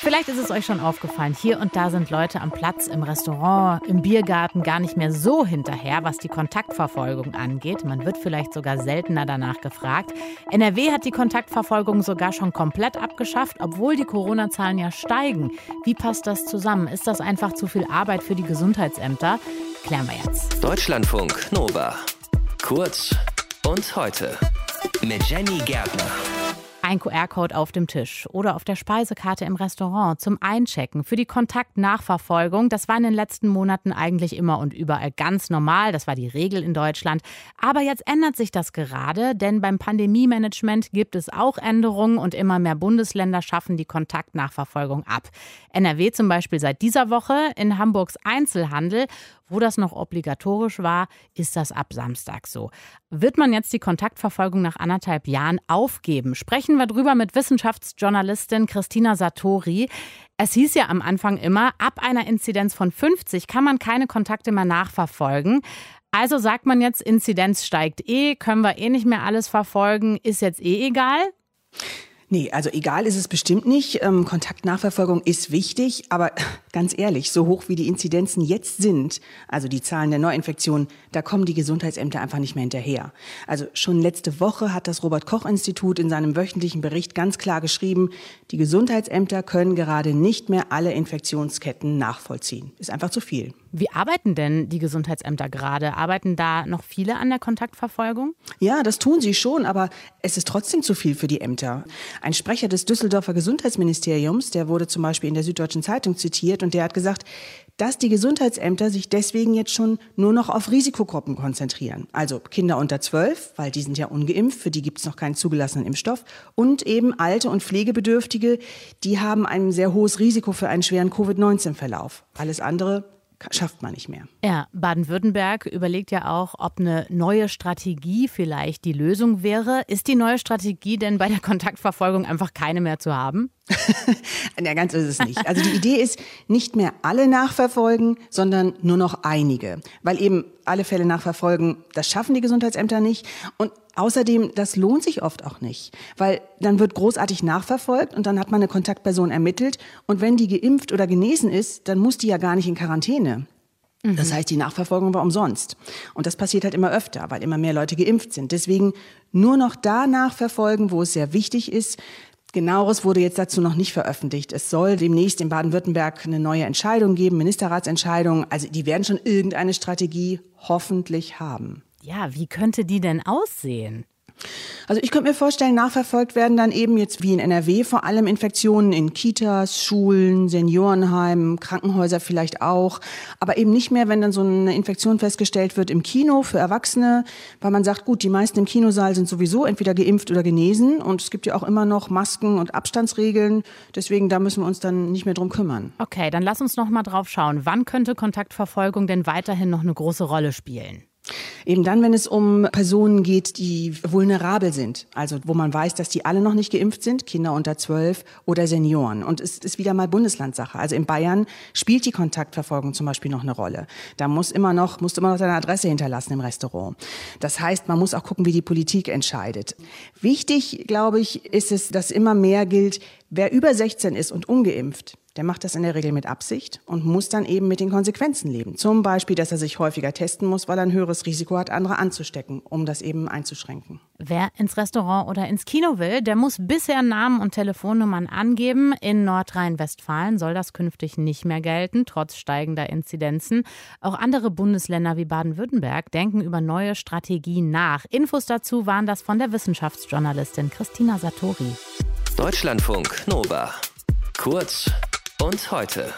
Vielleicht ist es euch schon aufgefallen, hier und da sind Leute am Platz, im Restaurant, im Biergarten gar nicht mehr so hinterher, was die Kontaktverfolgung angeht. Man wird vielleicht sogar seltener danach gefragt. NRW hat die Kontaktverfolgung sogar schon komplett abgeschafft, obwohl die Corona-Zahlen ja steigen. Wie passt das zusammen? Ist das einfach zu viel Arbeit für die Gesundheitsämter? Klären wir jetzt. Deutschlandfunk Nova. Kurz und heute mit Jenny Gärtner. Ein QR-Code auf dem Tisch oder auf der Speisekarte im Restaurant zum Einchecken für die Kontaktnachverfolgung. Das war in den letzten Monaten eigentlich immer und überall ganz normal. Das war die Regel in Deutschland. Aber jetzt ändert sich das gerade, denn beim Pandemie-Management gibt es auch Änderungen und immer mehr Bundesländer schaffen die Kontaktnachverfolgung ab. NRW zum Beispiel seit dieser Woche in Hamburgs Einzelhandel wo das noch obligatorisch war, ist das ab Samstag so. Wird man jetzt die Kontaktverfolgung nach anderthalb Jahren aufgeben? Sprechen wir drüber mit Wissenschaftsjournalistin Christina Satori. Es hieß ja am Anfang immer, ab einer Inzidenz von 50 kann man keine Kontakte mehr nachverfolgen. Also sagt man jetzt, Inzidenz steigt eh, können wir eh nicht mehr alles verfolgen, ist jetzt eh egal? Nee, also egal ist es bestimmt nicht. Ähm, Kontaktnachverfolgung ist wichtig, aber ganz ehrlich, so hoch wie die Inzidenzen jetzt sind, also die Zahlen der Neuinfektionen, da kommen die Gesundheitsämter einfach nicht mehr hinterher. Also schon letzte Woche hat das Robert Koch Institut in seinem wöchentlichen Bericht ganz klar geschrieben, die Gesundheitsämter können gerade nicht mehr alle Infektionsketten nachvollziehen. Ist einfach zu viel. Wie arbeiten denn die Gesundheitsämter gerade? Arbeiten da noch viele an der Kontaktverfolgung? Ja, das tun sie schon, aber es ist trotzdem zu viel für die Ämter. Ein Sprecher des Düsseldorfer Gesundheitsministeriums, der wurde zum Beispiel in der Süddeutschen Zeitung zitiert und der hat gesagt, dass die Gesundheitsämter sich deswegen jetzt schon nur noch auf Risikogruppen konzentrieren. Also Kinder unter zwölf, weil die sind ja ungeimpft, für die gibt es noch keinen zugelassenen Impfstoff. Und eben alte und Pflegebedürftige, die haben ein sehr hohes Risiko für einen schweren Covid-19-Verlauf. Alles andere schafft man nicht mehr. Ja, Baden-Württemberg überlegt ja auch, ob eine neue Strategie vielleicht die Lösung wäre. Ist die neue Strategie denn bei der Kontaktverfolgung einfach keine mehr zu haben? ja, ganz ist es nicht. Also die Idee ist, nicht mehr alle nachverfolgen, sondern nur noch einige. Weil eben alle Fälle nachverfolgen, das schaffen die Gesundheitsämter nicht. Und außerdem, das lohnt sich oft auch nicht. Weil dann wird großartig nachverfolgt und dann hat man eine Kontaktperson ermittelt. Und wenn die geimpft oder genesen ist, dann muss die ja gar nicht in Quarantäne. Das heißt, die Nachverfolgung war umsonst. Und das passiert halt immer öfter, weil immer mehr Leute geimpft sind. Deswegen nur noch da nachverfolgen, wo es sehr wichtig ist, Genaueres wurde jetzt dazu noch nicht veröffentlicht. Es soll demnächst in Baden-Württemberg eine neue Entscheidung geben, Ministerratsentscheidung. Also die werden schon irgendeine Strategie hoffentlich haben. Ja, wie könnte die denn aussehen? Also ich könnte mir vorstellen, nachverfolgt werden dann eben jetzt wie in NRW vor allem Infektionen in Kitas, Schulen, Seniorenheimen, Krankenhäuser vielleicht auch, aber eben nicht mehr, wenn dann so eine Infektion festgestellt wird im Kino für Erwachsene, weil man sagt, gut, die meisten im Kinosaal sind sowieso entweder geimpft oder genesen und es gibt ja auch immer noch Masken und Abstandsregeln, deswegen da müssen wir uns dann nicht mehr drum kümmern. Okay, dann lass uns noch mal drauf schauen. Wann könnte Kontaktverfolgung denn weiterhin noch eine große Rolle spielen? Eben dann, wenn es um Personen geht, die vulnerabel sind, also wo man weiß, dass die alle noch nicht geimpft sind, Kinder unter zwölf oder Senioren. Und es ist wieder mal Bundeslandsache. Also in Bayern spielt die Kontaktverfolgung zum Beispiel noch eine Rolle. Da muss immer noch, musst immer noch deine Adresse hinterlassen im Restaurant. Das heißt, man muss auch gucken, wie die Politik entscheidet. Wichtig, glaube ich, ist es, dass immer mehr gilt, wer über 16 ist und ungeimpft, der macht das in der Regel mit Absicht und muss dann eben mit den Konsequenzen leben. Zum Beispiel, dass er sich häufiger testen muss, weil er ein höheres Risiko hat, andere anzustecken, um das eben einzuschränken. Wer ins Restaurant oder ins Kino will, der muss bisher Namen und Telefonnummern angeben. In Nordrhein-Westfalen soll das künftig nicht mehr gelten, trotz steigender Inzidenzen. Auch andere Bundesländer wie Baden-Württemberg denken über neue Strategien nach. Infos dazu waren das von der Wissenschaftsjournalistin Christina Satori. Deutschlandfunk Nova. Kurz und heute.